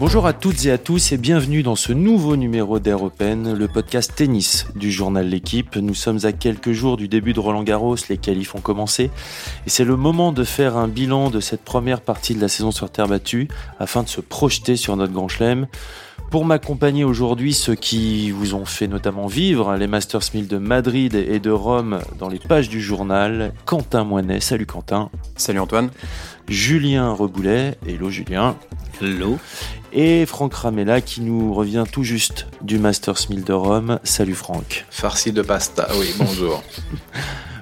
Bonjour à toutes et à tous et bienvenue dans ce nouveau numéro d'Air Open, le podcast tennis du journal L'équipe. Nous sommes à quelques jours du début de Roland Garros, les qualifs ont commencé et c'est le moment de faire un bilan de cette première partie de la saison sur terre battue afin de se projeter sur notre grand chelem. Pour m'accompagner aujourd'hui, ceux qui vous ont fait notamment vivre les Masters 1000 de Madrid et de Rome dans les pages du journal, Quentin Moinet. Salut Quentin. Salut Antoine. Julien Reboulet. Hello Julien. Hello. Et Franck Ramella qui nous revient tout juste du Masters 1000 de Rome. Salut Franck. Farci de pasta, oui, bonjour.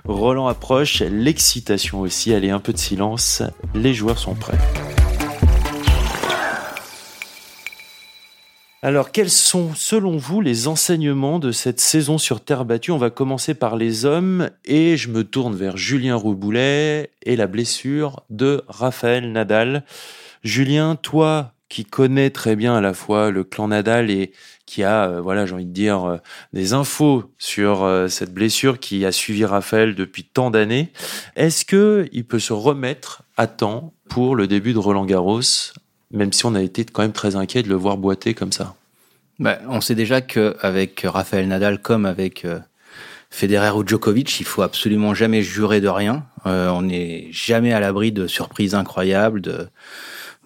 Roland approche, l'excitation aussi, allez un peu de silence, les joueurs sont prêts. Alors, quels sont, selon vous, les enseignements de cette saison sur terre battue? On va commencer par les hommes et je me tourne vers Julien Rouboulet et la blessure de Raphaël Nadal. Julien, toi qui connais très bien à la fois le clan Nadal et qui a, euh, voilà, j'ai envie de dire, euh, des infos sur euh, cette blessure qui a suivi Raphaël depuis tant d'années, est-ce que il peut se remettre à temps pour le début de Roland Garros même si on a été quand même très inquiet de le voir boiter comme ça. Bah, on sait déjà qu'avec Raphaël Nadal comme avec euh, Federer ou Djokovic, il faut absolument jamais jurer de rien. Euh, on n'est jamais à l'abri de surprises incroyables, de,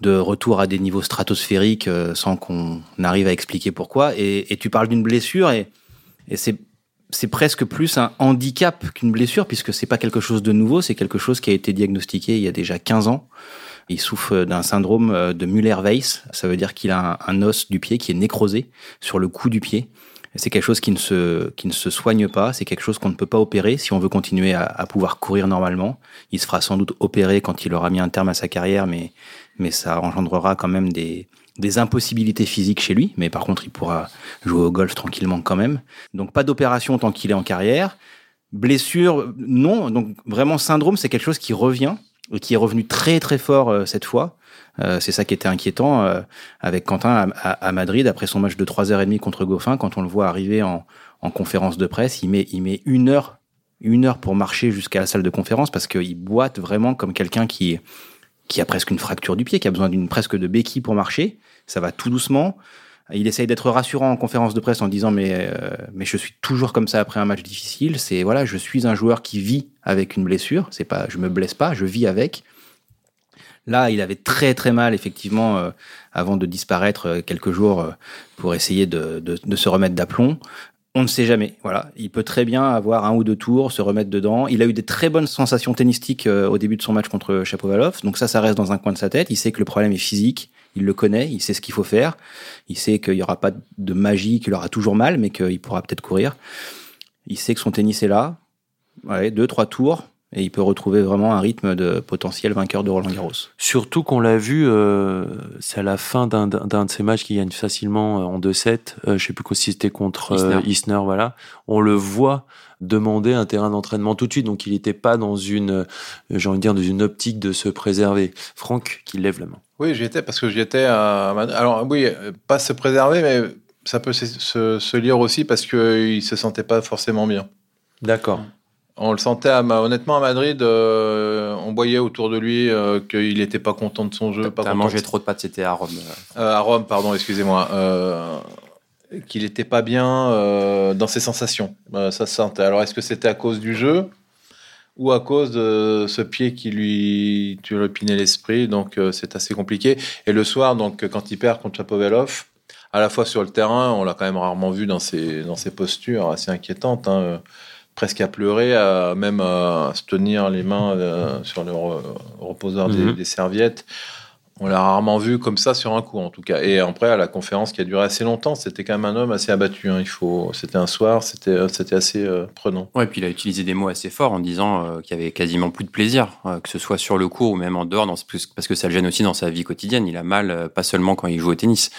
de retour à des niveaux stratosphériques euh, sans qu'on arrive à expliquer pourquoi. Et, et tu parles d'une blessure et, et c'est c'est presque plus un handicap qu'une blessure puisque c'est pas quelque chose de nouveau, c'est quelque chose qui a été diagnostiqué il y a déjà 15 ans. Il souffre d'un syndrome euh, de Müller-Weiss. Ça veut dire qu'il a un, os du pied qui est nécrosé sur le cou du pied. C'est quelque chose qui ne se qui ne se soigne pas. C'est quelque chose qu'on ne peut pas opérer si on veut continuer à, à, pouvoir courir normalement. Il se fera sans doute opérer quand il aura mis un terme à sa carrière, mais mais ça engendrera quand même des des impossibilités physiques chez lui. Mais par contre, il pourra jouer au golf tranquillement quand même. Donc pas d'opération tant qu'il est en carrière. Blessure, non. Donc vraiment syndrome, c'est quelque chose qui revient qui est revenu très très fort euh, cette fois. Euh, c'est ça qui était inquiétant euh, avec Quentin à, Madrid après son match de 3h30 contre Goffin. Quand on le voit arriver en, en conférence de presse, il met, il met une heure, une heure pour marcher jusqu'à la salle de conférence parce qu'il boite vraiment comme quelqu'un qui, qui a presque une fracture du pied, qui a besoin d'une presque de béquille pour marcher. Ça va tout doucement. Il essaye d'être rassurant en conférence de presse en disant mais euh, mais je suis toujours comme ça après un match difficile. C'est voilà, je suis un joueur qui vit avec une blessure. C'est pas, je me blesse pas, je vis avec. Là, il avait très très mal effectivement euh, avant de disparaître euh, quelques jours pour essayer de, de, se remettre d'aplomb. On ne sait jamais. Voilà, il peut très bien avoir un ou deux tours, se remettre dedans. Il a eu des très bonnes sensations tennistiques au début de son match contre Chapovalov. Donc ça, ça reste dans un coin de sa tête. Il sait que le problème est physique il le connaît, il sait ce qu'il faut faire, il sait qu'il n'y aura pas de magie, qu'il aura toujours mal, mais qu'il pourra peut-être courir. Il sait que son tennis est là, ouais, deux, trois tours, et il peut retrouver vraiment un rythme de potentiel vainqueur de Roland Garros. Surtout qu'on l'a vu, euh, c'est à la fin d'un de ces matchs qu'il gagne facilement euh, en 2-7, euh, je sais plus si c'était contre euh, Isner. voilà. On le voit demander un terrain d'entraînement tout de suite, donc il n'était pas dans une, euh, j'ai envie de dire, dans une optique de se préserver. Franck qui lève la main. Oui, j'y étais parce que j'y étais à... Alors oui, pas se préserver, mais ça peut se, se, se lire aussi parce qu'il se sentait pas forcément bien. D'accord. On le sentait à, honnêtement à Madrid, euh, on voyait autour de lui euh, qu'il n'était pas content de son jeu. T'as mangé trop de pâtes, c'était à Rome. Euh, à Rome, pardon, excusez-moi. Euh, qu'il n'était pas bien euh, dans ses sensations. ça se sentait. Alors est-ce que c'était à cause du jeu ou à cause de ce pied qui lui turlupinait l'esprit? Donc c'est assez compliqué. Et le soir, donc quand il perd contre Chapovalov, à la fois sur le terrain, on l'a quand même rarement vu dans ses, dans ses postures assez inquiétantes. Hein, presque à pleurer, à, même à se tenir les mains euh, sur le reposeur des, mhm. des, serviettes. On l'a rarement vu comme ça sur un coup, en tout cas. Et après, à la conférence qui a duré assez longtemps, c'était quand même un homme assez abattu. Hein. Il faut, c'était un soir, c'était, euh, c'était assez euh, prenant. Ouais, et puis il a utilisé des mots assez forts en disant euh, qu'il y avait quasiment plus de plaisir, que ce soit sur le court ou même en dehors, parce que ça le gêne aussi dans sa vie quotidienne. Il a mal, pas seulement quand il joue au tennis.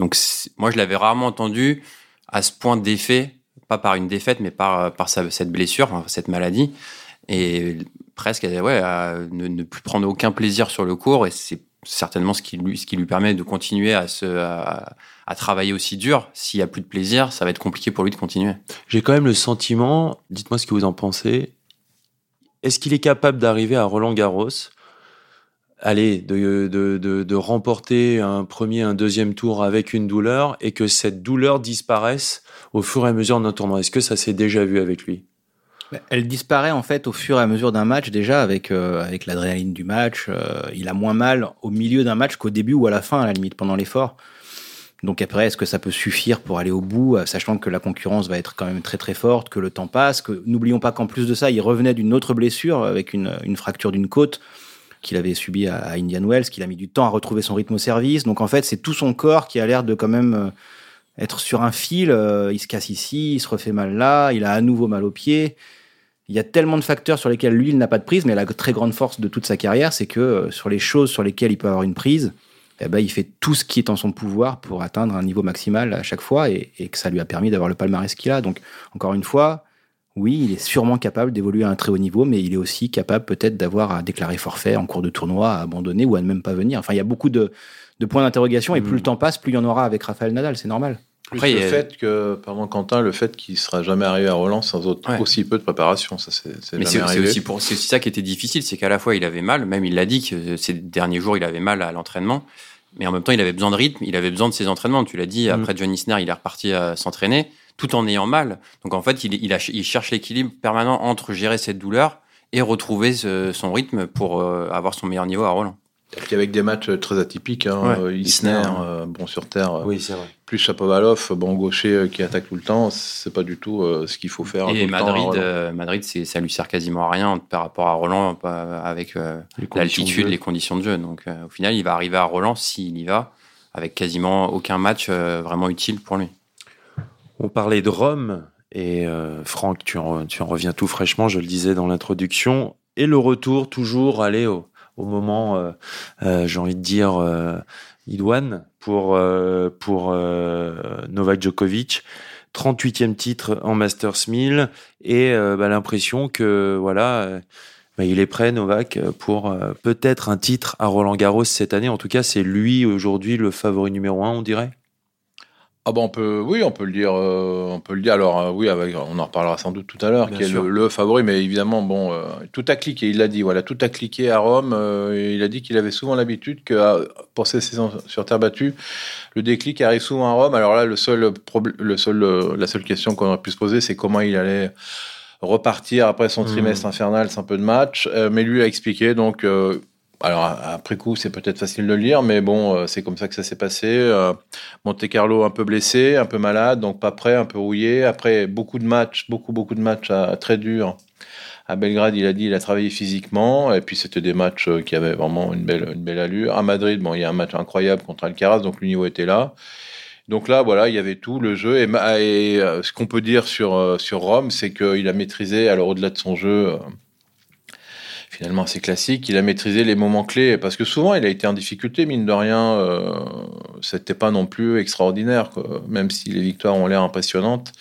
Donc moi, je l'avais rarement entendu à ce point d'effet pas par une défaite, mais par, par cette blessure, cette maladie. Et presque à ne, ne, plus prendre aucun plaisir sur le cours. Et c'est certainement ce qui, lui, ce qui lui permet de continuer à, se, à, travailler aussi dur. S'il n'y a plus de plaisir, ça va être compliqué pour lui de continuer. J'ai quand même le sentiment, dites-moi ce que vous en pensez, est-ce qu'il est capable d'arriver à Roland Garros allez, de, de, de, de, remporter un premier, un deuxième tour avec une douleur et que cette douleur disparaisse au fur et à mesure d'un tournoi? Est-ce que ça s'est déjà vu avec lui? Elle disparaît en fait au fur et à mesure d'un match déjà avec euh, avec l'adrénaline du match. Euh, il a moins mal au milieu d'un match qu'au début ou à la fin à la limite pendant l'effort. Donc après, est-ce que ça peut suffire pour aller au bout, euh, sachant que la concurrence va être quand même très très forte, que le temps passe, que n'oublions pas qu'en plus de ça, il revenait d'une autre blessure avec une, une fracture d'une côte qu'il avait subi à, Indian Wells, qu'il a mis du temps à retrouver son rythme au service. Donc en fait, c'est tout son corps qui a l'air de quand même euh, être sur un fil. Euh, il se casse ici, il se refait mal là, il a à nouveau mal au pied. Il y a tellement de facteurs sur lesquels lui, il n'a pas de prise, mais la très grande force de toute sa carrière, c'est que euh, sur les choses sur lesquelles il peut avoir une prise, eh ben, il fait tout ce qui est en son pouvoir pour atteindre un niveau maximal à chaque fois et, et que ça lui a permis d'avoir le palmarès qu'il a. Donc, encore une fois, oui, il est sûrement capable d'évoluer à un très haut niveau, mais il est aussi capable peut-être d'avoir à déclarer forfait en cours de tournoi, à abandonner ou à ne même pas venir. Enfin, il y a beaucoup de, points d'interrogation et plus le hmm. temps passe, plus il y en aura avec Raphaël Nadal, c'est normal. Après, le fait que, pardon Quentin, le fait qu'il sera jamais arrivé à Roland sans aussi peu de préparation, ça c'est Mais c'est aussi, pour, aussi ça qui était difficile, c'est qu'à la fois il avait mal, même il l'a dit que ces derniers jours il avait mal à l'entraînement, mais en même temps il avait besoin de rythme, il avait besoin de ses entraînements. Tu l'as dit, hmm. après John Isner, il est reparti à s'entraîner tout en ayant mal. Donc en fait, il, il, cherche l'équilibre permanent entre gérer cette douleur et retrouver son rythme pour euh, avoir son meilleur niveau à Roland. Et puis avec des matchs très atypiques, hein, euh, Isner, euh, bon sur terre, oui, vrai. plus Chapovalov, bon gaucher qui attaque tout le temps, c'est pas du tout ce qu'il faut faire. Et Madrid, Madrid, ça lui sert quasiment à rien par rapport à Roland avec l'altitude, les conditions de jeu. Donc au final, il va arriver à Roland s'il y va, avec quasiment aucun match vraiment utile pour lui. On parlait de Rome, et euh, Franck, tu en, reviens tout fraîchement, je le disais dans l'introduction, et le retour toujours, aller au, au moment, euh, euh, j'ai envie de dire, idoine pour, pour Novak Djokovic. 38e titre en Masters 1000 et bah, l'impression que voilà bah, il est prêt Novak pour peut-être un titre à Roland Garros cette année en tout cas c'est lui aujourd'hui le favori numéro un on dirait ah bon, on peut, oui, on peut le dire, euh, on peut le dire. Alors euh, oui, avec, on en reparlera sans doute tout à l'heure, qui est le, favori, mais évidemment, bon, euh, tout a cliqué. Il l'a dit, voilà, tout a cliqué à Rome. il a dit qu'il avait souvent l'habitude que pour ces saisons sur terre battue, le déclic arrive souvent à Rome. Alors là, le seul, le seul, la seule question qu'on aurait pu se poser, c'est comment il allait repartir après son mmh. trimestre infernal sans peu de matchs. mais lui a expliqué, donc alors après coup, c'est peut-être facile de le lire, mais bon, euh, c'est comme ça que ça s'est passé. Euh, Monte Carlo un peu blessé, un peu malade, donc pas prêt, un peu rouillé. Après beaucoup de matchs, beaucoup beaucoup de matchs très durs. À Belgrade, il a dit, il a travaillé physiquement, et puis c'était des matchs euh, qui avaient vraiment une belle une belle allure. À Madrid, bon, il y a un match incroyable contre Alcaraz, donc le niveau était là. Donc là, voilà, il y avait tout le jeu. Et, et ce qu'on peut dire sur sur Rome, c'est qu'il a maîtrisé, alors au-delà de son jeu finalement assez classique. Il a maîtrisé les moments clés parce que souvent il a été en difficulté, mine de rien. Euh, C'était pas non plus extraordinaire, même si les victoires ont l'air impressionnantes.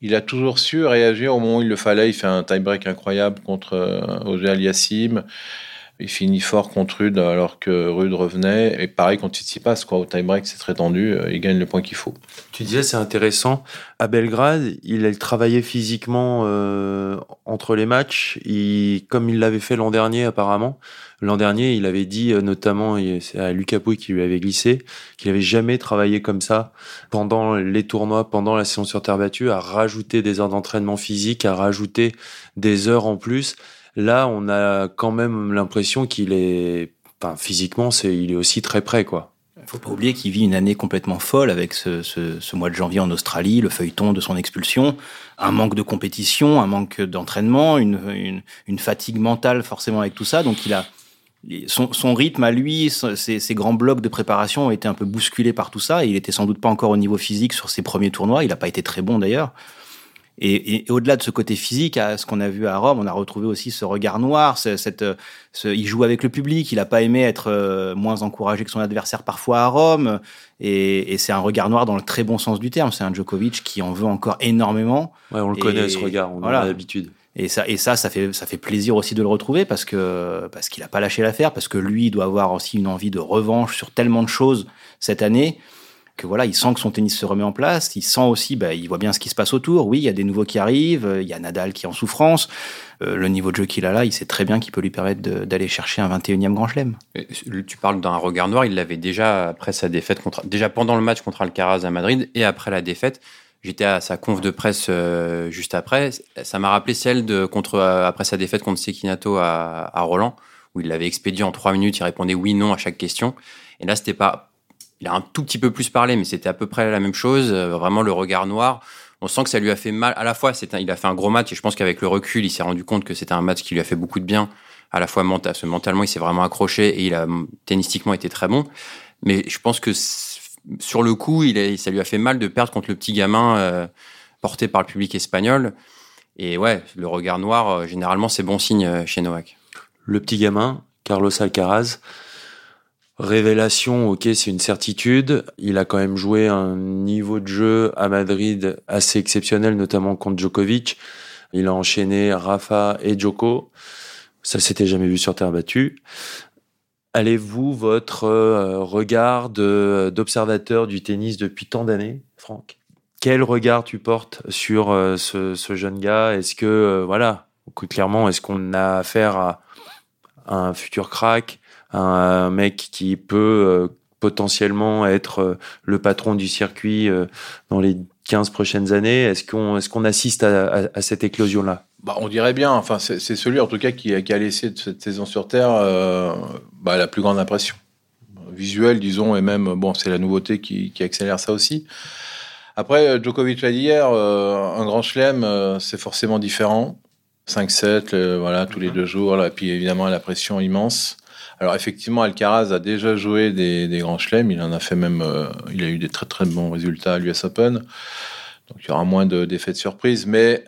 Il a toujours su réagir au moment où il le fallait. Il fait un tie-break incroyable contre euh, Aliassim. Il finit fort contre Rude alors que Rude revenait. Et pareil contre Tsitsipas, quoi. Au tie-break, c'est très tendu. Euh, il gagne le point qu'il faut. Tu disais, c'est intéressant. À Belgrade, il a travaillé physiquement euh, entre les matchs, il, comme il l'avait fait l'an dernier, apparemment. L'an dernier, il avait dit, euh, notamment, c'est à Lucas Pouille qui lui avait glissé, qu'il avait jamais travaillé comme ça pendant les tournois, pendant la saison sur terre battue, à rajouter des heures d'entraînement physique, à rajouter des heures en plus. Là, on a quand même l'impression qu'il est, enfin, physiquement, c'est, il est aussi très près, quoi. Faut pas oublier qu'il vit une année complètement folle avec ce, ce, mois de janvier en Australie, le feuilleton de son expulsion, un manque de compétition, un manque d'entraînement, une, une, fatigue mentale forcément avec tout ça. Donc il a son, son rythme à lui, ses, ses, grands blocs de préparation ont été un peu bousculés par tout ça. Et il était sans doute pas encore au niveau physique sur ses premiers tournois. Il n'a pas été très bon d'ailleurs. Et, et, au-delà de ce côté physique, à ce qu'on a vu à Rome, on a retrouvé aussi ce regard noir. Cette, ce, il joue avec le public. Il n'a pas aimé être euh, moins encouragé que son adversaire parfois à Rome. Et, et c'est un regard noir dans le très bon sens du terme. C'est un Djokovic qui en veut encore énormément. Ouais, on le connaît ce regard. On voilà. a l'habitude. Et ça, et ça, ça fait, ça fait plaisir aussi de le retrouver parce que parce qu'il n'a pas lâché l'affaire, parce que lui il doit avoir aussi une envie de revanche sur tellement de choses cette année. Que voilà, il sent que son tennis se remet en place, il sent aussi, bah, il voit bien ce qui se passe autour. Oui, il y a des nouveaux qui arrivent, il y a Nadal qui est en souffrance. Euh, le niveau de jeu qu'il a là, il sait très bien qu'il peut lui permettre d'aller chercher un 21e Grand Chelem. Tu parles d'un regard noir, il l'avait déjà après sa défaite contre, déjà pendant le match contre Alcaraz à Madrid et après la défaite. J'étais à sa conf de presse euh, juste après. Ça m'a rappelé celle de contre euh, après sa défaite contre Sekinato à, à Roland, où il l'avait expédié en trois minutes. Il répondait oui, non à chaque question. Et là, c'était pas. Il a un tout petit peu plus parlé, mais c'était à peu près la même chose. vraiment le regard noir on sent que ça lui a fait mal. À la fois, il a fait un gros match et je pense qu'avec le recul, il s'est rendu compte que c'était un match qui lui a fait beaucoup de bien. À la fois mentalement, il s'est vraiment accroché et il a tennistiquement été très bon. Mais je pense que sur le coup, ça lui a fait mal de perdre contre le petit gamin euh, porté par le public espagnol. Et ouais, le regard noir, euh, généralement, c'est bon signe euh, chez Novak. Le petit gamin, Carlos Alcaraz, Révélation, ok, c'est une certitude. Il a quand même joué un niveau de jeu à Madrid assez exceptionnel, notamment contre Djokovic. Il a enchaîné Rafa et Djoko. Ça s'était jamais vu sur terre battue. Allez-vous votre euh, regard d'observateur du tennis depuis tant d'années, Franck? Quel regard tu portes sur euh, ce, jeune gars? Est-ce que, euh, voilà, clairement, est-ce qu'on a affaire à un futur crack? Un mec qui peut euh, potentiellement être euh, le patron du circuit euh, dans les 15 prochaines années Est-ce qu'on est qu'on assiste à, cette éclosion-là? Bah, On dirait bien. Enfin, c'est celui, en tout cas, qui, qui, a laissé de cette saison sur Terre bah, la plus grande impression. Visuelle, disons, et même, bon, c'est la nouveauté qui, qui, accélère ça aussi. Après, Djokovic l'a dit hier, un grand chelem, c'est forcément différent. 5-7, voilà, tous les mhm. deux jours, là, et puis évidemment la pression immense. Alors effectivement, Alcaraz a déjà joué des, grands chelems. Il en a fait même, euh, il a eu des très très bons résultats à l'US Open. Donc il y aura moins d'effets de, surprise, mais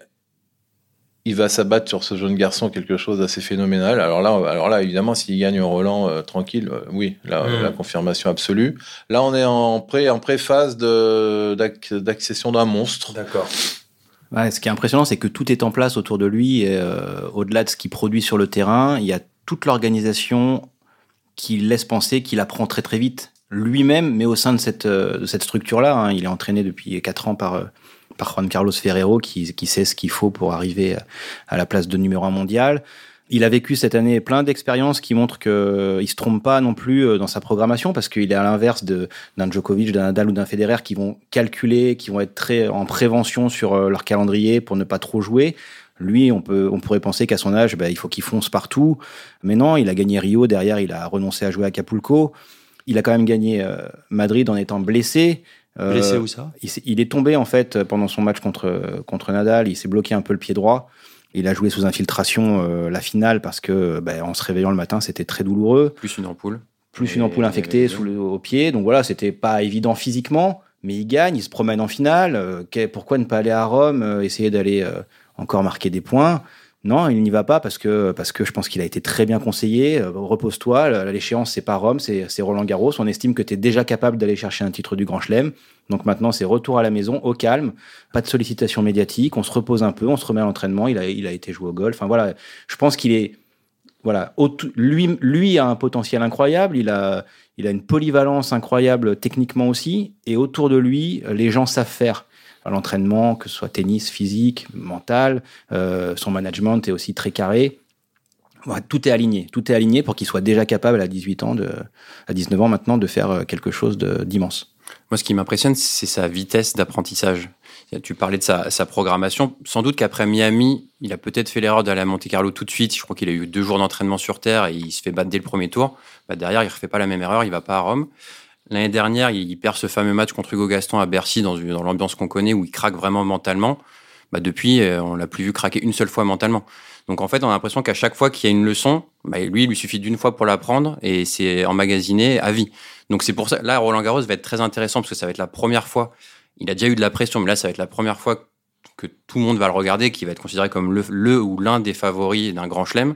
il va s'abattre sur ce jeune garçon quelque chose d'assez phénoménal. Alors là, alors là, évidemment, s'il gagne un Roland euh, tranquille, euh, oui, la, mmh. la, confirmation absolue. Là, on est en pré en préphase d'accession d'un monstre. D'accord. Ouais, ce qui est impressionnant, c'est que tout est en place autour de lui. Et, au-delà de ce qu'il produit sur le terrain, il y a toute l'organisation qui laisse penser qu'il apprend très très vite lui-même, mais au sein de cette, euh, de cette structure-là. Hein. Il est entraîné depuis 4 ans par, euh, par Juan Carlos Ferrero, qui, qui sait ce qu'il faut pour arriver à la place de numéro 1 mondial. Il a vécu cette année plein d'expériences qui montrent qu'il ne se trompe pas non plus euh, dans sa programmation, parce qu'il est à l'inverse d'un Djokovic, d'un Nadal ou d'un Federer qui vont calculer, qui vont être très en prévention sur leur calendrier pour ne pas trop jouer. Lui, on, peut, on pourrait penser qu'à son âge, bah, il faut qu'il fonce partout. Mais non, il a gagné Rio. Derrière, il a renoncé à jouer à Acapulco. Il a quand même gagné euh, Madrid en étant blessé. Euh, blessé où ça? il, est tombé en fait pendant son match contre, contre Nadal. Il s'est bloqué un peu le pied droit. Il a joué sous infiltration euh, la finale parce que bah, en se réveillant le matin, c'était très douloureux. Plus une ampoule. Plus une ampoule infectée sous le, au pied. Donc voilà, c'était pas évident physiquement, mais il gagne, il se promène en finale. pourquoi ne pas aller à Rome, essayer d'aller encore marquer des points. Non, il n'y va pas parce que, parce que je pense qu'il a été très bien conseillé. Euh, repose-toi, l'échéance, c'est pas Rome, c'est Roland Garros. On estime que tu es déjà capable d'aller chercher un titre du Grand Chelem. Donc maintenant, c'est retour à la maison, au calme, pas de sollicitation médiatique, on se repose un peu, on se remet à l'entraînement. Il a, il a été joué au golf. Enfin voilà, je pense qu'il est. Voilà, lui, lui a un potentiel incroyable, il a, il a une polyvalence incroyable techniquement aussi, et autour de lui, les gens savent faire l'entraînement, que ce soit tennis, physique, mental. Euh, son management est aussi très carré. tout est aligné, tout est aligné pour qu'il soit déjà capable à 18 ans, à 19 ans maintenant, de faire euh, quelque chose d'immense. Moi, ce qui m'impressionne, c'est sa vitesse d'apprentissage. Tu parlais de sa, programmation. Sans doute qu'après Miami, il a peut-être fait l'erreur d'aller à Monte Carlo tout de suite. Je crois qu'il a eu deux jours d'entraînement sur terre et il se fait battre dès le premier tour. Bah, derrière, il ne refait pas la même erreur, il va pas à Rome. L'année dernière, il perd ce fameux match contre Hugo Gaston à Bercy dans, dans l'ambiance qu'on connaît où il craque vraiment mentalement. Bah depuis, euh, on l'a plus vu craquer une seule fois mentalement. Donc en fait, on a l'impression qu'à chaque fois qu'il y a une leçon, bah lui, il lui suffit d'une fois pour l'apprendre et c'est emmagasiné à vie. Donc c'est pour ça, là, Roland Garros va être très intéressant parce que ça va être la première fois. Il a déjà eu de la pression, mais là, ça va être la première fois que tout le monde va le regarder, qui va être considéré comme le, le ou l'un des favoris d'un grand chelem.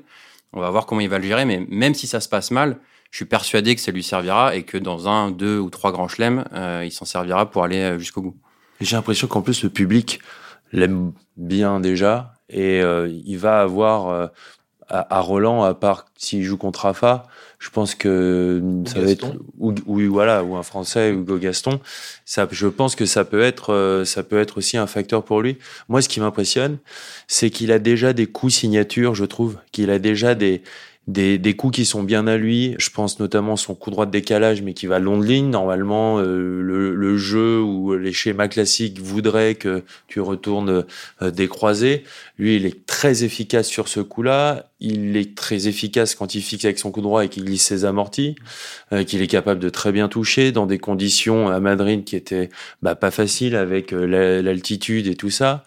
On va voir comment il va le gérer, mais même si ça se passe mal, je suis persuadé que ça lui servira et que dans un, deux ou trois grands chelems, euh, il s'en servira pour aller euh, jusqu'au bout. J'ai l'impression qu'en plus, le public l'aime bien déjà et euh, il va avoir à, Roland, à part s'il joue contre Rafa, je pense que ça va être ou, voilà ou un Français Hugo Gaston. Ça, je pense que ça peut être euh, ça peut être aussi un facteur pour lui. Moi, ce qui m'impressionne, c'est qu'il a déjà des coups signatures, je trouve, qu'il a déjà des des, des, coups qui sont bien à lui. Je pense notamment son coup droit de décalage, mais qui va long de ligne. Normalement, euh, le, le, jeu ou les schémas classiques voudraient que tu retournes euh, des croisés. Lui, il est très efficace sur ce coup-là. Il est très efficace quand il fixe avec son coup droit et qu'il glisse ses amortis, euh, qu'il est capable de très bien toucher dans des conditions à Madrid qui étaient bah, pas faciles avec l'altitude et tout ça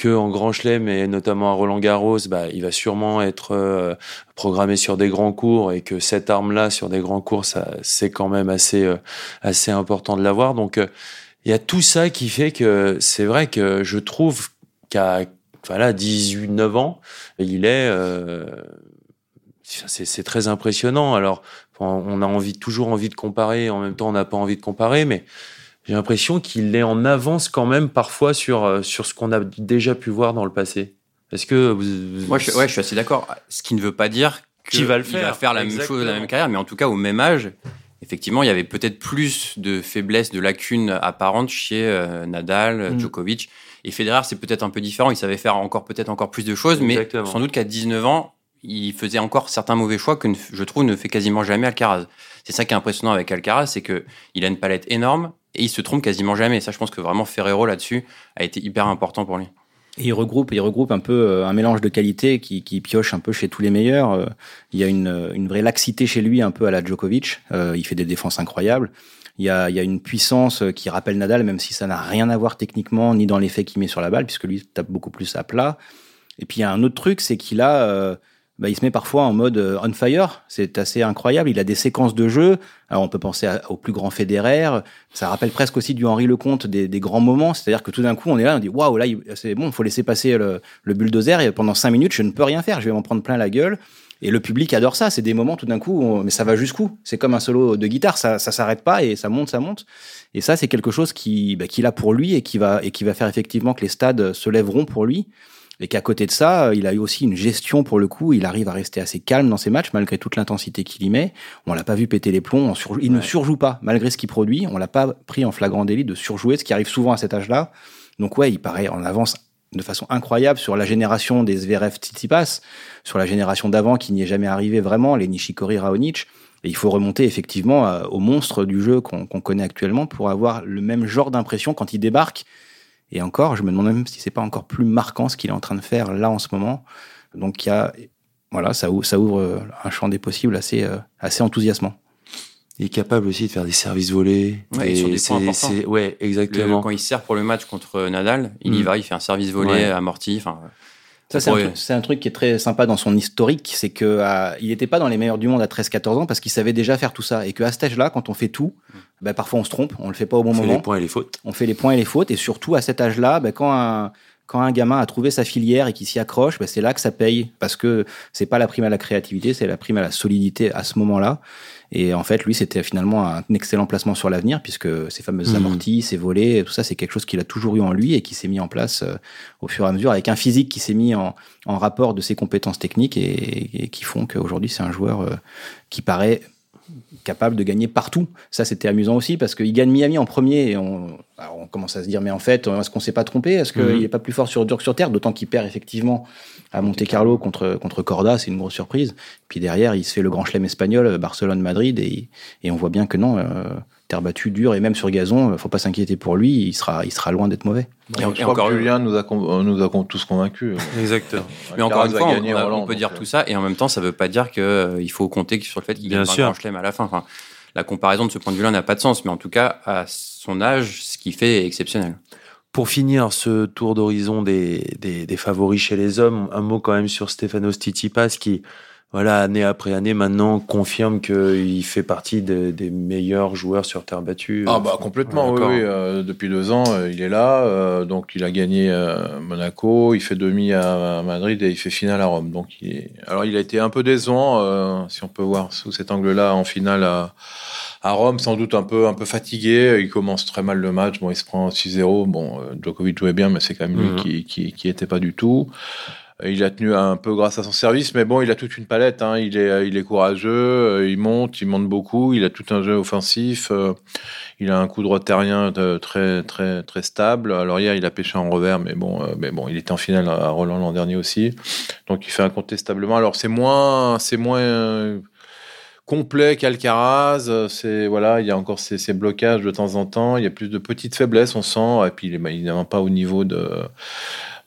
que en Grand Chelem et notamment à Roland Garros, bah, il va sûrement être euh, programmé sur des grands cours et que cette arme-là sur des grands cours, c'est quand même assez euh, assez important de l'avoir. Donc euh, il y a tout ça qui fait que c'est vrai que je trouve qu'à voilà 18 9 ans, il est c'est très impressionnant. Alors on a toujours envie de comparer, en même temps on n'a pas envie de comparer, mais j'ai l'impression qu'il est en avance quand même parfois sur, euh, sur ce qu'on a déjà pu voir dans le passé. Est-ce que vous, Moi, je, ouais, je suis assez d'accord. Ce qui ne veut pas dire qu'il va, le faire. va faire la même chose, la même carrière, mais en tout cas, au même âge, effectivement, il y avait peut-être plus de faiblesses, de lacunes apparentes chez euh, Nadal, mm. Djokovic. Et Federer, c'est peut-être un peu différent. Il savait faire encore peut-être encore plus de choses, mais sans doute qu'à 19 ans, il faisait encore certains mauvais choix que je trouve ne fait quasiment jamais Alcaraz. C'est ça qui est impressionnant avec Alcaraz, c'est que il a une palette énorme et il se trompe quasiment jamais. ça, je pense que vraiment Ferrero là-dessus a été hyper important pour lui. Il regroupe, il regroupe un peu euh, un mélange de qualité qui, pioche un peu chez tous les meilleurs. Euh, il y a une, une vraie laxité chez lui, un peu à la Djokovic. Euh, il fait des défenses incroyables. Il y, a, il y a une puissance qui rappelle Nadal, même si ça n'a rien à voir techniquement ni dans l'effet qu'il met sur la balle, puisque lui tape beaucoup plus à plat. Et puis il y a un autre truc, c'est qu'il a bah, il se met parfois en mode euh, on fire. C'est assez incroyable. Il a des séquences de jeu. Alors on peut penser au plus grand Federer. Ça rappelle presque aussi du Henri Lecomte des, des grands moments. C'est-à-dire que tout d'un coup on est là, on dit waouh là c'est bon, il faut laisser passer le, le, bulldozer et pendant cinq minutes je ne peux rien faire. Je vais m'en prendre plein la gueule. Et le public adore ça. C'est des moments tout d'un coup, mais ça va jusqu'où? C'est comme un solo de guitare, ça, ça s'arrête pas et ça monte, ça monte. Et ça, c'est quelque chose qui, bah, qu'il a pour lui et qui va et qui va faire effectivement que les stades se lèveront pour lui et qu'à côté de ça, euh, il a eu aussi une gestion pour le coup. Il arrive à rester assez calme dans ses matchs malgré toute l'intensité qu'il y met. On l'a pas vu péter les plombs. Il ne surjoue pas malgré ce qu'il produit. On l'a pas pris en flagrant délit de surjouer, ce qui arrive souvent à cet âge-là. Donc ouais, il paraît en avance de façon incroyable sur la génération des Zverev Tsitsipas, sur la génération d'avant qui n'y est jamais arrivé vraiment, les Nishikori Raonic. Et il faut remonter effectivement euh, au monstre du jeu qu'on connaît actuellement pour avoir le même genre d'impression quand il débarque et encore, je me demande même si c'est pas encore plus marquant ce qu'il est en train de faire là en ce moment. Donc il y a, voilà, ça, ça ouvre euh, un champ des possibles assez, euh, assez enthousiasmant. Il est capable aussi de faire des services volés. Ouais, et sur des points importants. Ouais, exactement. quand il sert pour le match contre Nadal, il y mm. va, il fait un service volé amorti. Enfin, ça, c'est un, truc qui est très sympa dans son historique, c'est que il n'était pas dans les meilleurs du monde à 13-14 ans parce qu'il savait déjà faire tout ça. Et qu'à cet âge-là, quand on fait tout, mm. bah, parfois on se trompe, on le fait pas au bon on moment. Fait les points et les fautes. On fait les points et les fautes. Et surtout à cet âge-là, bah, quand un, quand un gamin a trouvé sa filière et qui s'y accroche, bah, c'est là que ça paye parce que c'est pas la prime à la créativité, c'est la prime à la solidité à ce moment-là. Et en fait, lui, c'était finalement un excellent placement sur l'avenir, puisque ces fameuses mmh. amorties, ces volets, tout ça, c'est quelque chose qu'il a toujours eu en lui et qui s'est mis en place euh, au fur et à mesure, avec un physique qui s'est mis en, en, rapport de ses compétences techniques et, et qui font qu'aujourd'hui, c'est un joueur euh, qui paraît capable de gagner partout. Ça, c'était amusant aussi parce qu'il gagne Miami en premier et on, on, commence à se dire, mais en fait, est-ce qu'on s'est pas trompé? Est-ce qu'il n'est mmh. pas plus fort sur dur sur terre? D'autant qu'il perd effectivement à Monte Carlo contre, contre Corda, c'est une grosse surprise. Puis derrière, il se fait le grand chelem espagnol, Barcelone-Madrid, et, et on voit bien que non, euh, terre battue, dure, et même sur gazon, euh, faut pas s'inquiéter pour lui, il sera, il sera loin d'être mauvais. Et, encore Julien nous a, nous a tous convaincus. Exactement. Mais encore une fois, on, peut dire tout ça, et en même temps, ça veut pas dire qu'il faut compter sur le fait qu'il gagne un grand chelem à la fin. Enfin, la comparaison de ce point de vue-là n'a pas de sens, mais en tout cas, à son âge, ce qu'il fait est exceptionnel. Pour finir ce tour d'horizon des, des, favoris chez les hommes, un mot quand même sur Stefanos Tsitsipas qui, voilà, année après année, maintenant confirme qu'il fait partie des, meilleurs joueurs sur terre battue. Ah bah complètement, oui. Euh, depuis deux ans, euh, il est là. Euh, donc il a gagné Monaco, il fait demi à, Madrid et il fait finale à Rome. Donc il est... alors il a été un peu décevant, si on peut voir sous cet angle-là, en finale à à Rome, sans doute un peu, un peu fatigué. Il commence très mal le match. Bon, il se prend 6-0. Bon, euh, Djokovic jouait bien, mais c'est quand même lui mhm. qui, qui, qui était pas du tout. Il a tenu un peu grâce à son service, mais bon, il a toute une palette. Hein. Il, est, il est courageux, il monte, il monte beaucoup, il a tout un jeu offensif. Il a un coup droit terrien très, très, très stable. Alors hier, il a pêché en revers, mais bon, mais bon il était en finale à Roland l'an dernier aussi. Donc il fait incontestablement. Alors c'est moins, c'est moins complet qu'Alcaraz. Voilà, il y a encore ces, blocages de temps en temps. Il y a plus de petites faiblesses, on sent. Et puis il est évidemment pas au niveau de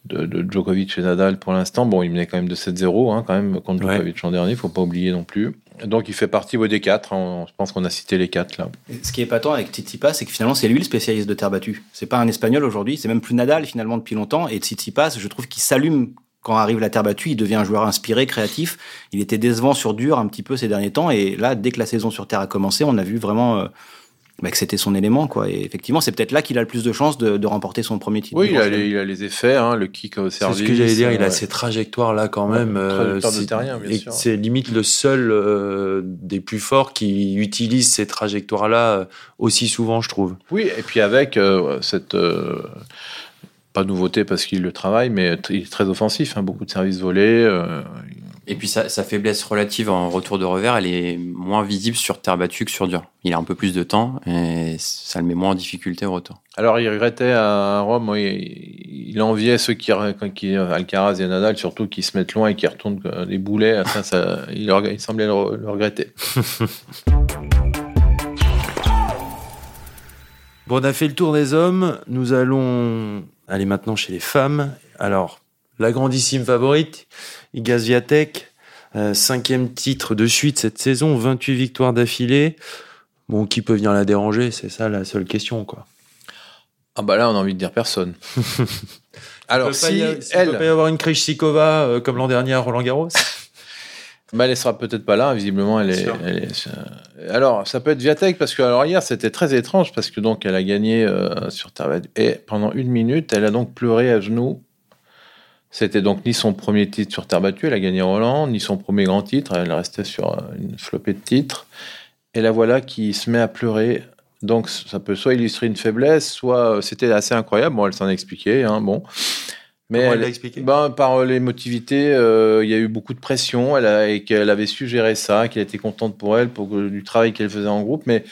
de, Djokovic et Nadal pour l'instant. Bon, il menait quand même de 7-0 hein, quand même contre Djokovic l'an dernier. Il faut pas oublier non plus. Donc il fait partie des quatre. Hein. je pense qu'on a cité les quatre là. ce qui est épatant avec Tsitsipas, c'est que finalement c'est lui le spécialiste de terre battue. C'est pas un Espagnol aujourd'hui. C'est même plus Nadal finalement depuis longtemps. Et Tsitsipas, je trouve qu'il s'allume quand arrive la terre battue, il devient un joueur inspiré, créatif. Il était décevant sur dur un petit peu ces derniers temps. Et là, dès que la saison sur terre a commencé, on a vu vraiment euh, bah, que c'était son élément. Quoi. Et effectivement, c'est peut-être là qu'il a le plus de chances de, remporter son premier titre. Oui, il a, les, il a, les, effets, hein, le kick au service. C'est ce que j'allais dire, il a ces trajectoires là quand même. Euh, c'est limite le seul euh, des plus forts qui utilise ces trajectoires là aussi souvent, je trouve. Oui, et puis avec cette pas nouveauté parce qu'il le travaille, mais il est très offensif, hein, beaucoup de services volés. Euh, et puis sa, faiblesse relative en retour de revers, elle est moins visible sur terre battue que sur dur. Il a un peu plus de temps et ça le met moins en difficulté au retour. Alors il regrettait à Rome, il enviait ceux qui, qui Alcaraz et Nadal surtout qui se mettent loin et qui retournent les boulets. Ça, il, il, semblait le, le regretter. Bon, on a fait le tour des hommes. Nous allons aller maintenant chez les femmes. Alors, la grandissime favorite, Igaz Viatek, euh, cinquième titre de suite cette saison, 28 victoires d'affilée. Bon, qui peut venir la déranger? C'est ça la seule question, quoi. Ah bah là, on a envie de dire personne. Alors, si, elle... peut pas y avoir une Krejcikova euh, comme l'an dernier à Roland Garros? Bah, elle sera peut-être pas là. Visiblement, elle est, Alors, ça peut être Viatek parce que alors hier c'était très étrange parce que donc elle a gagné euh, sur terre et pendant une minute, elle a donc pleuré à genoux. C'était donc ni son premier titre sur terre battue, elle a gagné Roland, ni son premier grand titre. Elle restait sur euh, une flopée de titres. Et la voilà qui se met à pleurer. Donc, ça peut soit illustrer une faiblesse, soit euh, c'était assez incroyable. Bon, elle s'en expliquait. Hein, bon. Mais elle l'a expliqué? ben, Par l'émotivité, euh, il y a eu beaucoup de pression elle a, et qu'elle avait su gérer ça, qu'elle était contente pour elle, pour du travail qu'elle faisait en groupe. Mais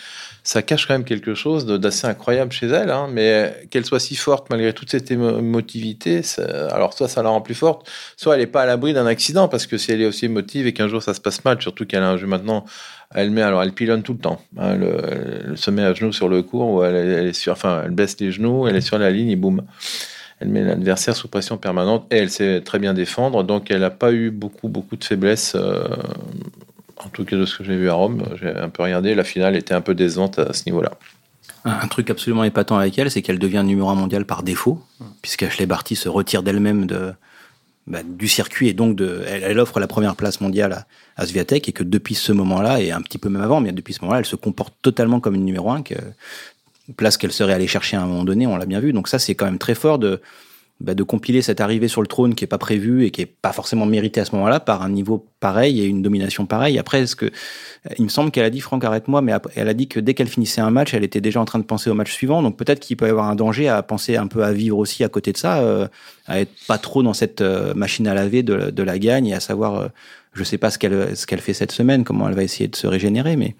ça cache quand même quelque chose d'assez incroyable chez elle. Hein. mais qu'elle soit si forte malgré toute cette émotivité, alors soit ça la rend plus forte, soit elle n'est pas à l'abri d'un accident parce que si elle est aussi émotive et qu'un jour ça se passe mal, surtout qu'elle a un jeu maintenant, elle met alors elle pilonne tout le temps. Hein. elle, se met à genoux sur le cours ou elle, elle, est sur, enfin elle baisse les genoux, elle est sur la ligne et boum elle met l'adversaire sous pression permanente et elle sait très bien défendre. Donc elle n'a pas eu beaucoup, beaucoup de faiblesses. Euh, en tout cas, de ce que j'ai vu à Rome, j'ai un peu regardé. La finale était un peu décevante à ce niveau-là. Un truc absolument épatant avec elle, c'est qu'elle devient numéro un mondial par défaut, puisqu'Ashley Barty se retire d'elle-même de, bah, du circuit et donc elle, offre la première place mondiale à, à et que depuis ce moment-là, et un petit peu même avant, mais depuis ce moment-là, elle se comporte totalement comme une numéro un, que place qu'elle serait allée chercher à un moment donné, on l'a bien vu. Donc ça, c'est quand même très fort de, bah, de compiler cette arrivée sur le trône qui est pas prévue et qui est pas forcément méritée à ce moment-là par un niveau pareil et une domination pareille. Après, ce que il me semble qu'elle a dit, Franck, arrête-moi, mais elle a dit que dès qu'elle finissait un match, elle était déjà en train de penser au match suivant. Donc peut-être qu'il peut y avoir un danger à penser un peu à vivre aussi à côté de ça, euh, à être pas trop dans cette euh, machine à laver de, la gagne et à savoir, euh, je sais pas ce qu'elle ce qu'elle fait cette semaine, comment elle va essayer de se régénérer, mais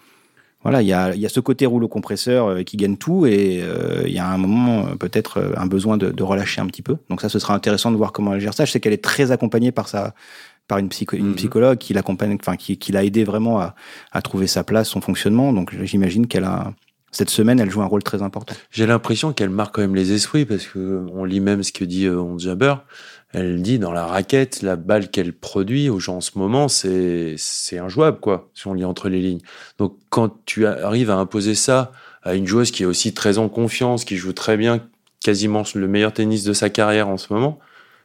voilà, il y a, y a, ce côté rouleau compresseur euh, qui gagne tout et euh, il y a un moment euh, peut-être un besoin de, de, relâcher un petit peu. Donc ça, ce sera intéressant de voir comment elle gère ça. Je sais qu'elle est très accompagnée par sa par une, psycho, une mhm. psychologue qui l'accompagne, enfin qui, qui l'a aidé vraiment à, à, trouver sa place, son fonctionnement. Donc j'imagine qu'elle a cette semaine, elle joue un rôle très important. J'ai l'impression qu'elle marque quand même les esprits parce que on lit même ce que dit euh, Jabber elle dit dans la raquette, la balle qu'elle produit aux gens en ce moment, c'est c'est injouable quoi, si on lit entre les lignes. Donc quand tu arrives à imposer ça à une joueuse qui est aussi très en confiance, qui joue très bien, quasiment le meilleur tennis de sa carrière en ce moment,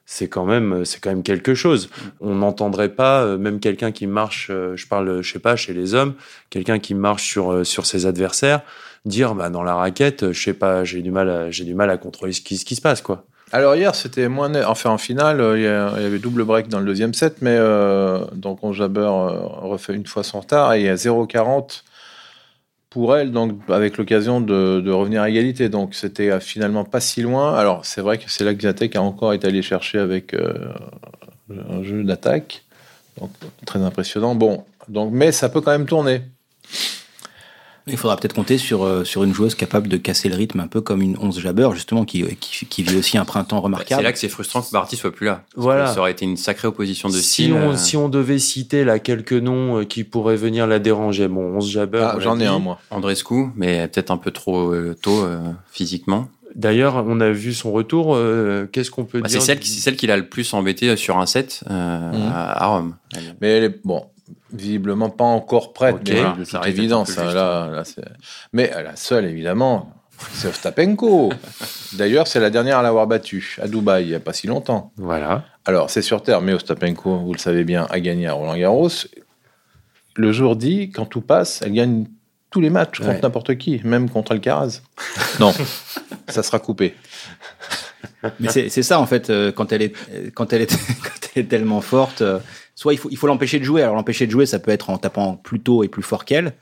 c'est quand même c'est quand même quelque chose. On n'entendrait pas euh, même quelqu'un qui marche, euh, je parle, je sais pas, chez les hommes, quelqu'un qui marche sur euh, sur ses adversaires, dire bah dans la raquette, je sais pas, j'ai du mal, j'ai du mal à contrôler ce qui, ce qui se passe quoi. Alors hier, c'était moins net. Enfin, en finale, euh, il y, avait double break dans le deuxième set, mais euh, donc on Jabber euh, refait une fois son retard et il y a 0,40 pour elle, donc avec l'occasion de, revenir à égalité. Donc c'était finalement pas si loin. Alors c'est vrai que c'est là que Ziatek a encore été allé chercher avec un jeu d'attaque. Donc, très impressionnant. Bon, donc, mais ça peut quand même tourner. Il faudra peut-être compter sur, euh, sur une joueuse capable de casser le rythme, un peu comme une 11 Jabber, justement, qui, qui, qui vit aussi un printemps remarquable. C'est là que c'est frustrant que Barty soit plus là. Voilà. Ça aurait été une sacrée opposition de Si style. on, euh, si on devait citer là quelques noms euh, qui pourraient venir la déranger, bon, 11 Jabber. Ah, J'en ai un, moi. Andrescu, mais peut-être un peu trop euh, tôt euh, physiquement. D'ailleurs, on a vu son retour. euh, Qu'est-ce qu'on peut Bah, dire c'est celle, qui- c'est celle qui l'a le plus embêté sur un set euh, Mhm. à, Rome. Mais elle est, bon, visiblement pas encore prête, Ok. mais Voilà, de toute évidence. hein, là, là, c'est- mais la seule, évidemment, c'est Ostapenko. D'ailleurs, c'est la dernière à l'avoir battue à Dubaï, il n'y a pas si longtemps. Voilà. Alors, c'est sur Terre, mais Ostapenko, vous le savez bien, a gagné à Roland Garros. Le jour dit, quand tout passe, elle gagne tous les matchs contre Ouais. n'importe qui, même contre Alcaraz. non, ça sera coupé. Mais c'est ça en fait euh, quand elle est quand elle est quand elle est tellement forte. euh, soit il faut il faut l'empêcher de jouer. Alors l'empêcher de jouer, ça peut être en tapant plus tôt et plus fort qu'elle,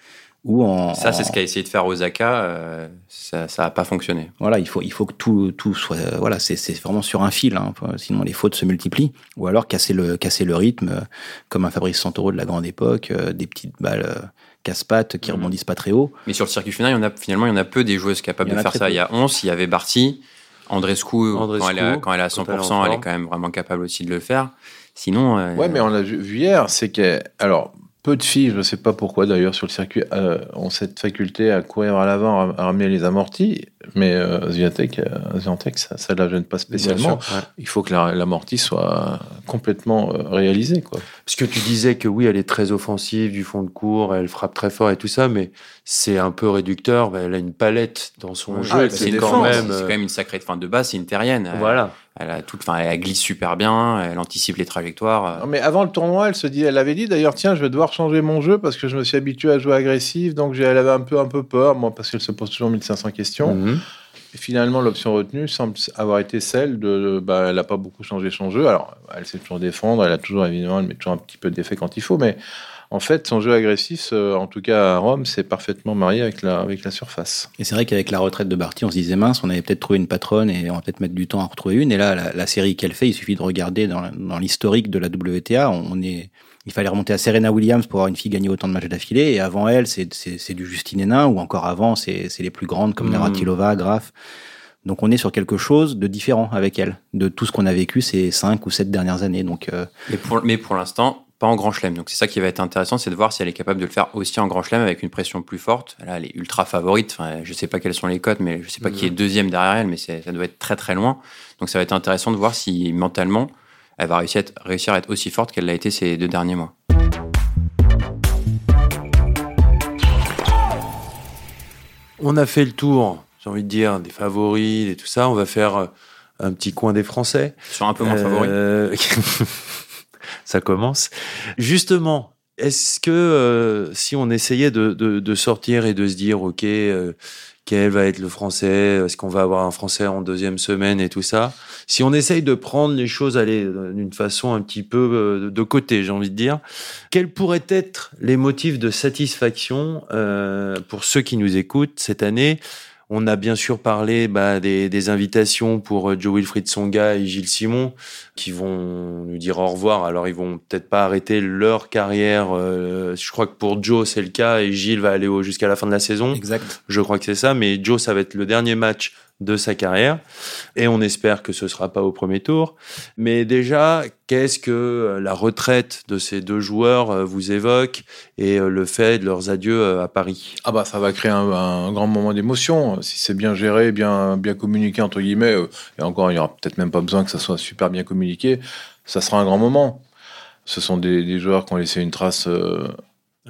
ou en Ça, c'est en- ce qu'a essayé de faire Osaka. euh, ça n'a pas fonctionné. Voilà, il faut il faut que tout tout soit euh, voilà c'est vraiment sur un fil. Hein, sinon les fautes se multiplient. Ou alors casser le casser le rythme euh, comme un Fabrice Santoro de la grande époque, des petites balles casse-pattes qui Mhm. rebondissent pas très haut. Mais sur le circuit final, il y en a, finalement, il y en a peu des joueuses capables de faire ça. peu. Il y a 11, il y avait Barty. Andrescu, quand, elle est à, quand elle est à quand 100%, elle est elle, quand même vraiment capable aussi de le faire. Sinon, euh, Ouais, mais on l'a vu, vu hier, c'est que. Alors, peu de filles, je ne sais pas pourquoi d'ailleurs, sur le circuit, euh, ont cette faculté à courir à l'avant, à, à ramener les amortis, mais euh, Swiatek, euh, Swiatek, ça ne la gêne pas spécialement. Bien sûr, ouais. Il faut que la- l'amorti soit complètement réalisé. Quoi. Parce que tu disais que oui, elle est très offensive du fond de cours, elle frappe très fort et tout ça, mais c'est un peu réducteur. bah, Elle a une palette dans son jeu Ah, et elle c'est quand même. C'est euh, quand même une sacrée. Enfin, de base, c'est une terrienne. Elle- Voilà. Elle, a toute, enfin, elle glisse super bien, elle anticipe les trajectoires. Non, mais avant le tournoi, elle se dit, elle avait dit d'ailleurs, tiens, je vais devoir changer mon jeu parce que je me suis habitué à jouer agressif, donc elle avait un peu, un peu peur, moi, parce qu'elle se pose toujours 1500 questions. Mhm. Et finalement, l'option retenue semble avoir été celle de. Bah, elle n'a pas beaucoup changé son jeu. Alors, elle sait toujours défendre, elle a toujours, évidemment, elle met toujours un petit peu d'effet quand il faut, mais en fait, son jeu agressif, euh, en tout cas à Rome, c'est parfaitement marié avec la, avec la surface. Et c'est vrai qu'avec la retraite de Barty, on se disait mince, on avait peut-être trouvé une patronne et on va peut-être mettre du temps à retrouver une. Et là, la, la série qu'elle fait, il suffit de regarder dans, dans l'historique de la WTA. On est, il fallait remonter à Serena Williams pour avoir une fille gagner autant de matchs d'affilée. Et avant elle, c'est, du Justine Hénin ou encore avant, c'est, c'est les plus grandes comme Mhm. Navratilova, Graf. Donc on est sur quelque chose de différent avec elle, de tout ce qu'on a vécu ces cinq ou sept dernières années. Donc euh, Mais pour, mais pour l'instant, pas en grand chelem. Donc c'est ça qui va être intéressant, c'est de voir si elle est capable de le faire aussi en grand chelem avec une pression plus forte. Là, elle est ultra favorite. Enfin, je sais pas quelles sont les cotes, mais je sais pas qui est deuxième derrière elle, mais ça doit être très très loin. Donc ça va être intéressant de voir si mentalement, elle va réussir à être, réussir à être aussi forte qu'elle l'a été ces deux derniers mois. On a fait le tour, j'ai envie de dire, des favoris et tout ça. On va faire euh, un petit coin des Français. Sur un peu moins favori. Euh, ça commence. Justement, est-ce que euh, si on essayait de, de- de sortir et de se dire, OK, euh, quel va être le français Est-ce qu'on va avoir un français en deuxième semaine et tout ça. Si on essaye de prendre les choses allez, d'une façon un petit peu euh, de côté, j'ai envie de dire, quels pourraient être les motifs de satisfaction euh, pour ceux qui nous écoutent cette année? On a bien sûr parlé bah, des, des invitations pour euh, Joe Wilfried Songa et Gilles Simon qui vont nous dire au revoir. Alors ils vont peut-être pas arrêter leur carrière. euh, je crois que pour Joe c'est le cas et Gilles va aller jusqu'à la fin de la saison. exact. Je crois que c'est ça. Mais Joe ça va être le dernier match de sa carrière et on espère que ce sera pas au premier tour. Mais déjà qu'est-ce que la retraite de ces deux joueurs euh, vous évoque et euh, le fait de leurs adieux euh, à Paris? Ah bah ça va créer un, grand moment d'émotion si c'est bien géré, bien bien communiqué entre guillemets. Et encore, il y aura peut-être même pas besoin que ça soit super bien communiqué. Ça sera un grand moment. Ce sont des, joueurs qui ont laissé une trace,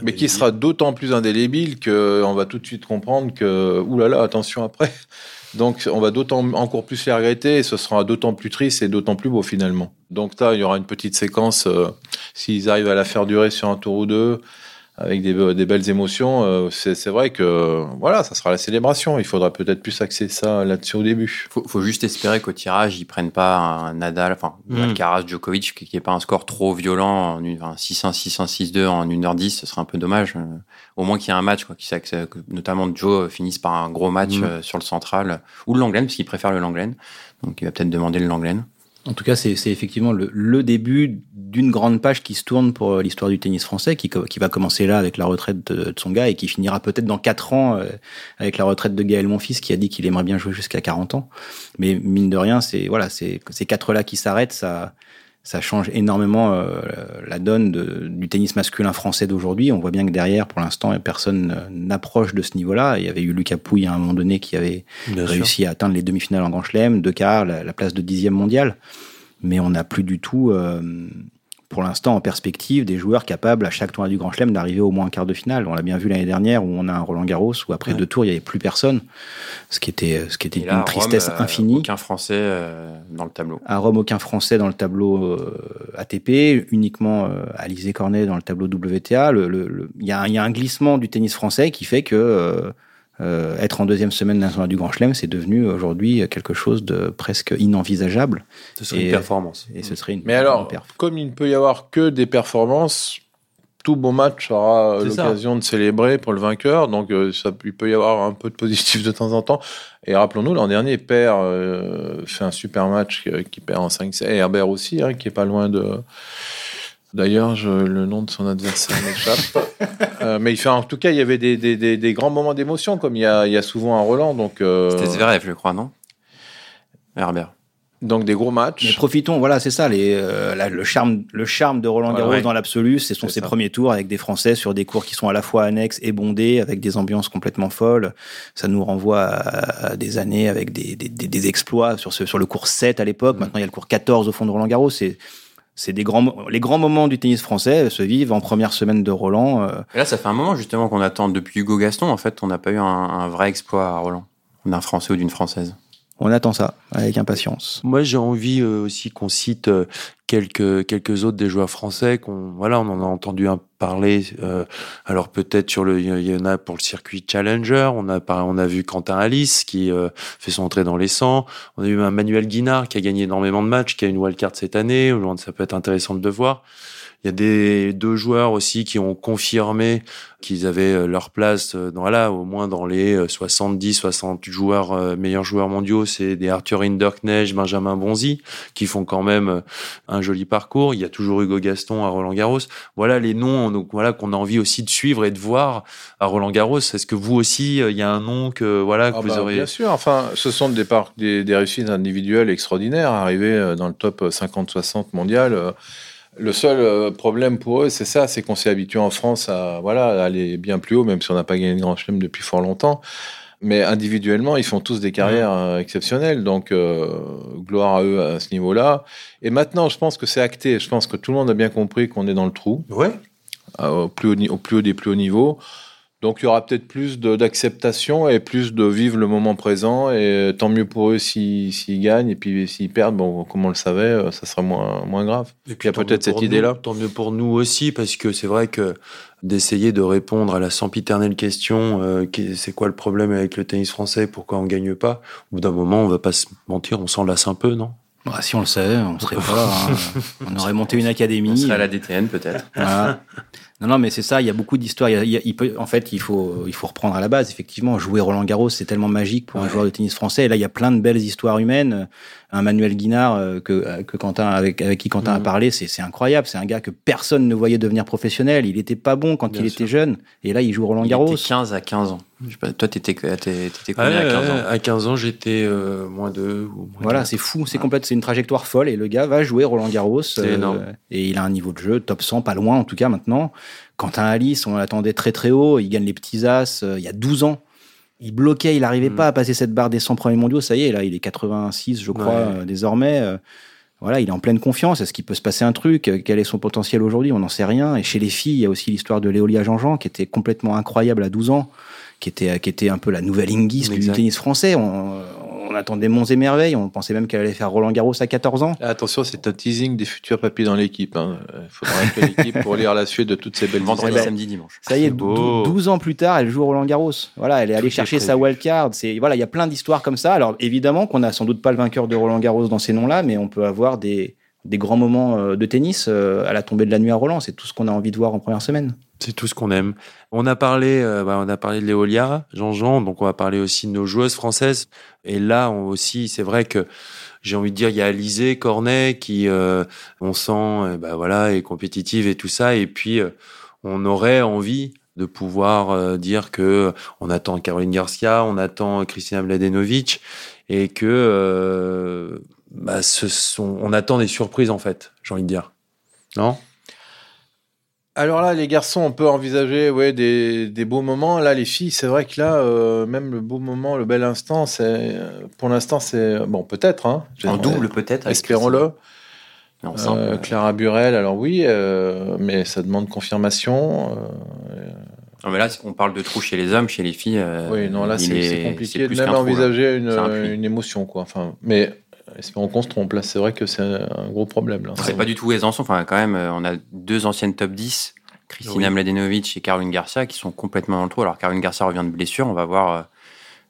mais qui sera d'autant plus indélébile que on va tout de suite comprendre que oulala, attention après. Donc on va d'autant encore plus les regretter et ce sera d'autant plus triste et d'autant plus beau finalement. Donc là, il y aura une petite séquence euh, s'ils arrivent à la faire durer sur un tour ou deux avec des, be- des belles émotions, euh, c'est c'est vrai que voilà, ça sera la célébration. Il faudra peut-être plus axer ça là-dessus au début. Faut, faut juste espérer qu'au tirage, ils prennent pas un Nadal, enfin, Mm. Alcaraz, Djokovic, qui n'est pas un score trop violent, en une- enfin, 6-1, 6-1, 6-2 en 1h10, ce serait un peu dommage. Euh, Au moins qu'il y ait un match, quoi, qui que, notamment Joe euh, finisse par un gros match Mm. euh, sur le central, ou le Langlaine, parce qu'il préfère le Langlaine. Donc il va peut-être demander le Langlaine. En tout cas, c'est effectivement le, le début d'une grande page qui se tourne pour euh, l'histoire du tennis français, qui, qui, va commencer là avec la retraite de, de son gars et qui finira peut-être dans quatre ans euh, avec la retraite de Gaël Monfils, qui a dit qu'il aimerait bien jouer jusqu'à 40 ans. Mais mine de rien, c'est voilà, ces quatre-là qui s'arrêtent, ça, ça change énormément euh, la donne de, du tennis masculin français d'aujourd'hui. On voit bien que derrière, pour l'instant, personne n'approche de ce niveau-là. Il y avait eu Lucas Pouille à un moment donné qui avait bien réussi sûr. à atteindre les demi-finales en Grand Chelem, deux quarts, la, la, place de dixième mondial. Mais on n'a plus du tout, euh, pour l'instant, en perspective, des joueurs capables à chaque tournoi du Grand Chelem d'arriver au moins en quart de finale. On l'a bien vu l'année dernière où on a un Roland Garros où après ouais. deux tours, il n'y avait plus personne, ce qui était, ce qui était là, une tristesse Rome, infinie. Euh, aucun Français euh, dans le tableau. À Rome, aucun Français dans le tableau euh, ATP, uniquement euh, Alizé Cornet dans le tableau WTA. Il le, le, y, a, y, a un glissement du tennis français qui fait que euh, être en deuxième semaine d'un tournoi du Grand Chelem, c'est devenu aujourd'hui quelque chose de presque inenvisageable. Ce serait et, une performance. Et ce serait une, Mais alors, comme il ne peut y avoir que des performances, tout bon match aura l'occasion de célébrer pour le vainqueur. Donc, euh, ça, il peut y avoir un peu de positif de temps en temps. Et rappelons-nous, l'an dernier, Père euh, fait un super match qui perd en 5 Et Herbert aussi, hein, qui est pas loin de. D'ailleurs, le nom de son adversaire m'échappe. euh, mais en tout cas, il y avait des, des, des, des grands moments d'émotion, comme il y, a, il y a souvent un Roland. Donc, euh... C'était Zverev, je crois, non? Herbert. Donc des gros matchs. Mais profitons, voilà, c'est ça, les, euh, la, le charme, le charme de Roland Garros ouais, ouais. dans l'absolu, ce sont ses ça. premiers tours avec des Français sur des cours qui sont à la fois annexes et bondés, avec des ambiances complètement folles. Ça nous renvoie à, à des années avec des, des, des, exploits sur, ce, sur le cours 7 à l'époque. Mmh. Maintenant, il y a le cours 14 au fond de Roland Garros. C'est c'est des grands les grands moments du tennis français se vivent en première semaine de Roland. Euh. Et là, ça fait un moment justement qu'on attend depuis Hugo Gaston. En fait, on n'a pas eu un, un, vrai exploit à Roland d'un Français ou d'une Française. On attend ça avec impatience. Moi, j'ai envie euh, aussi qu'on cite euh, quelques quelques autres des joueurs français qu'on voilà, on en a entendu un parler. Euh, alors peut-être sur le, il y en a pour le circuit Challenger. On a on a vu Quentin Alice qui euh, fait son entrée dans les 100. On a eu Manuel Guinard qui a gagné énormément de matchs, qui a une wildcard cette année. Ça peut être intéressant de le voir. Il y a des deux joueurs aussi qui ont confirmé qu'ils avaient euh, leur place dans voilà, au moins dans les 70 60 joueurs euh, meilleurs joueurs mondiaux, c'est des Arthur Hinderknecht, Benjamin Bonzi qui font quand même euh, un joli parcours. Il y a toujours Hugo Gaston à Roland Garros. Voilà les noms donc voilà qu'on a envie aussi de suivre et de voir à Roland Garros. Est-ce que vous aussi il y a un nom que voilà que ah vous bah, aurez Bien sûr, enfin ce sont des, des, des réussites individuelles extraordinaires arriver dans le top 50 60 mondial le seul euh, problème pour eux, c'est ça, c'est qu'on s'est habitué en France à, voilà, à aller bien plus haut, même si on n'a pas gagné de grand chelem depuis fort longtemps. Mais individuellement, ils font tous des carrières mmh. exceptionnelles, donc euh, gloire à eux à ce niveau-là. Et maintenant, je pense que c'est acté. Je pense que tout le monde a bien compris qu'on est dans le trou. Ouais. Au plus haut, au plus haut des plus hauts niveaux. Donc il y aura peut-être plus d'acceptation et plus de vivre le moment présent. Et tant mieux pour eux s'ils si, gagnent. Et puis s'ils perdent, bon, comme on le savait, euh, ça sera moins, moins grave. Et puis il y a peut-être cette idée-là. Tant mieux pour nous aussi, parce que c'est vrai que d'essayer de répondre à la sempiternelle question euh, c'est quoi le problème avec le tennis français? Pourquoi on gagne pas? Au bout d'un moment, on va pas se mentir, on s'en lasse un peu, non? Bah, si on le savait, on serait pas. hein. On aurait monté une académie. On serait à la DTN peut-être. Voilà. Non, non, mais c'est ça. Il y a beaucoup d'histoires. Il, il, il, peut, en fait, il faut, il faut reprendre à la base. Effectivement, jouer Roland Garros, c'est tellement magique pour un joueur de tennis français. Et là, il y a plein de belles histoires humaines. Un Manuel Guinard euh, que, que Quentin, avec, avec qui Quentin a parlé, c'est incroyable. C'est un gars que personne ne voyait devenir professionnel. Il était pas bon quand Bien il sûr. était jeune. Et là, il joue Roland Garros. Il était 15 à 15 ans. Pas, toi, t'étais étais combien ouais, à 15 ans À 15 ans, j'étais euh, moins 2. Voilà, c'est fou, c'est complète, c'est une trajectoire folle. Et le gars va jouer Roland Garros. Euh, et il a un niveau de jeu top 100, pas loin en tout cas maintenant. Quentin Alice, on l'attendait très très haut. Il gagne les petits as euh, il y a 12 ans. Il bloquait, il n'arrivait mmh. pas à passer cette barre des 100 premiers mondiaux. Ça y est, là, il est 86, je crois, ouais. euh, désormais. voilà, il est en pleine confiance. Est-ce qu'il peut se passer un truc? Quel est son potentiel aujourd'hui? On n'en sait rien. Et chez les filles, il y a aussi l'histoire de Léolia Jean-Jean, qui était complètement incroyable à 12 ans qui était, qui était un peu la nouvelle Ingis du tennis français. On, on, attendait monts et merveilles. On pensait même qu'elle allait faire Roland Garros à 14 ans. Attention, c'est un teasing des futurs papiers dans l'équipe. Hein. Il faudra que l'équipe pour lire la suite de toutes ces belles Vendredi, samedi, dimanche. Ça y est, 12 ans plus tard, elle joue Roland Garros. Voilà, elle est allée chercher sa wildcard. Voilà, il y a plein d'histoires comme ça. Alors évidemment qu'on a sans doute pas le vainqueur de Roland Garros dans ces noms-là, mais on peut avoir des des grands moments euh, de tennis euh, à la tombée de la nuit à Roland. C'est tout ce qu'on a envie de voir en première semaine. C'est tout ce qu'on aime. On a parlé, euh, bah, on a parlé de l'Eolia, Jean-Jean, donc on va parler aussi de nos joueuses françaises. Et là aussi, c'est vrai que j'ai envie de dire, il y a Alizé Cornet qui, euh, on sent, euh, bah voilà, est compétitive et tout ça. Et puis on aurait envie de pouvoir dire que on attend Caroline Garcia, on attend Christina Mladenovic et que bah, on attend des surprises en fait, j'ai envie de dire. Non? Alors là, les garçons, on peut envisager ouais, des, des beaux moments. Là, les filles, c'est vrai que là, euh, même le beau moment, le bel instant, c'est pour l'instant, c'est bon, peut-être. Hein, en double, peut-être. Espérons-le. Euh, Clara Burel, alors oui, euh, mais ça demande confirmation. Non, mais là, on parle de trou chez les hommes, chez les filles. oui, non, là, c'est compliqué de même envisager une, une, émotion, quoi. Enfin, mais Espérons qu'on se trompe. Là, c'est vrai que c'est un gros problème. Là. C'est pas du tout aisant. Enfin, quand même, on a deux anciennes top 10, Christina Mladenovic et Caroline Garcia, qui sont complètement dans le trou. Alors, Caroline Garcia revient de blessure. On va voir. Euh,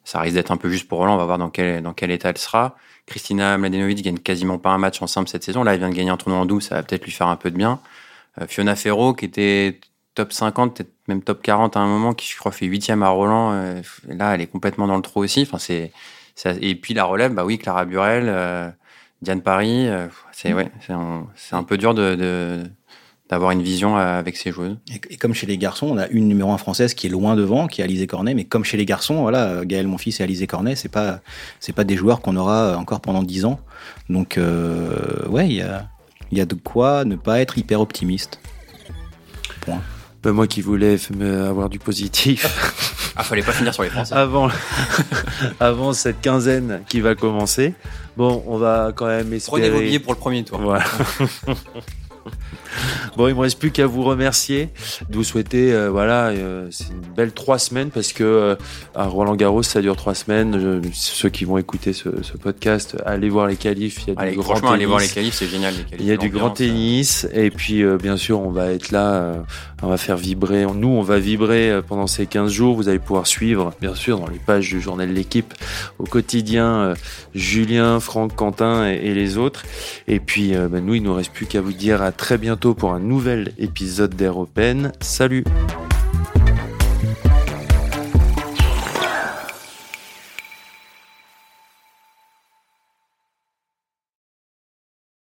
ça risque d'être un peu juste pour Roland. On va voir dans quel, dans quel état elle sera. Christina Mladenovic gagne quasiment pas un match en simple cette saison. Là, elle vient de gagner un tournoi en double. Ça va peut-être lui faire un peu de bien. Euh, Fiona Ferro, qui était top 50, peut-être même top 40 à un moment, qui je crois fait huitième à Roland. Euh, là, elle est complètement dans le trou aussi. Enfin, c'est et puis la relève, bah oui, Clara Burel, euh, Diane Paris, euh, c'est ouais, c'est un, peu dur de, d'avoir une vision euh, avec ces joueuses. Et, comme chez les garçons, on a une numéro 1 française qui est loin devant, qui est Alizé Cornet, mais comme chez les garçons, voilà, Gaël Monfils et Alizé Cornet, c'est pas c'est pas des joueurs qu'on aura encore pendant 10 ans. Donc ouais, il y a il y a de quoi ne pas être hyper optimiste. Point. Ben, moi qui voulais avoir du positif. Ah, fallait pas finir sur les Français. Avant, avant cette quinzaine qui va commencer. Bon, on va quand même espérer. Prenez vos billets pour le premier tour. Voilà. Bon, il me reste plus qu'à vous remercier, de vous souhaiter, euh, voilà, euh, c'est une belle trois semaines parce que euh, à Roland Garros ça dure trois semaines. ceux qui vont écouter ce, podcast, allez voir les qualifs. Il y a allez, du grand tennis. allez voir les qualifs, c'est génial. Les qualifs, il y a du grand tennis et puis bien sûr on va être là, on va faire vibrer. Nous on va vibrer pendant ces 15 jours. Vous allez pouvoir suivre, bien sûr, dans les pages du journal de l'équipe au quotidien, Julien, Franck, Quentin et, les autres. Et puis ben, nous il nous reste plus qu'à vous dire à très bientôt pour un nouvel épisode d'Air Salut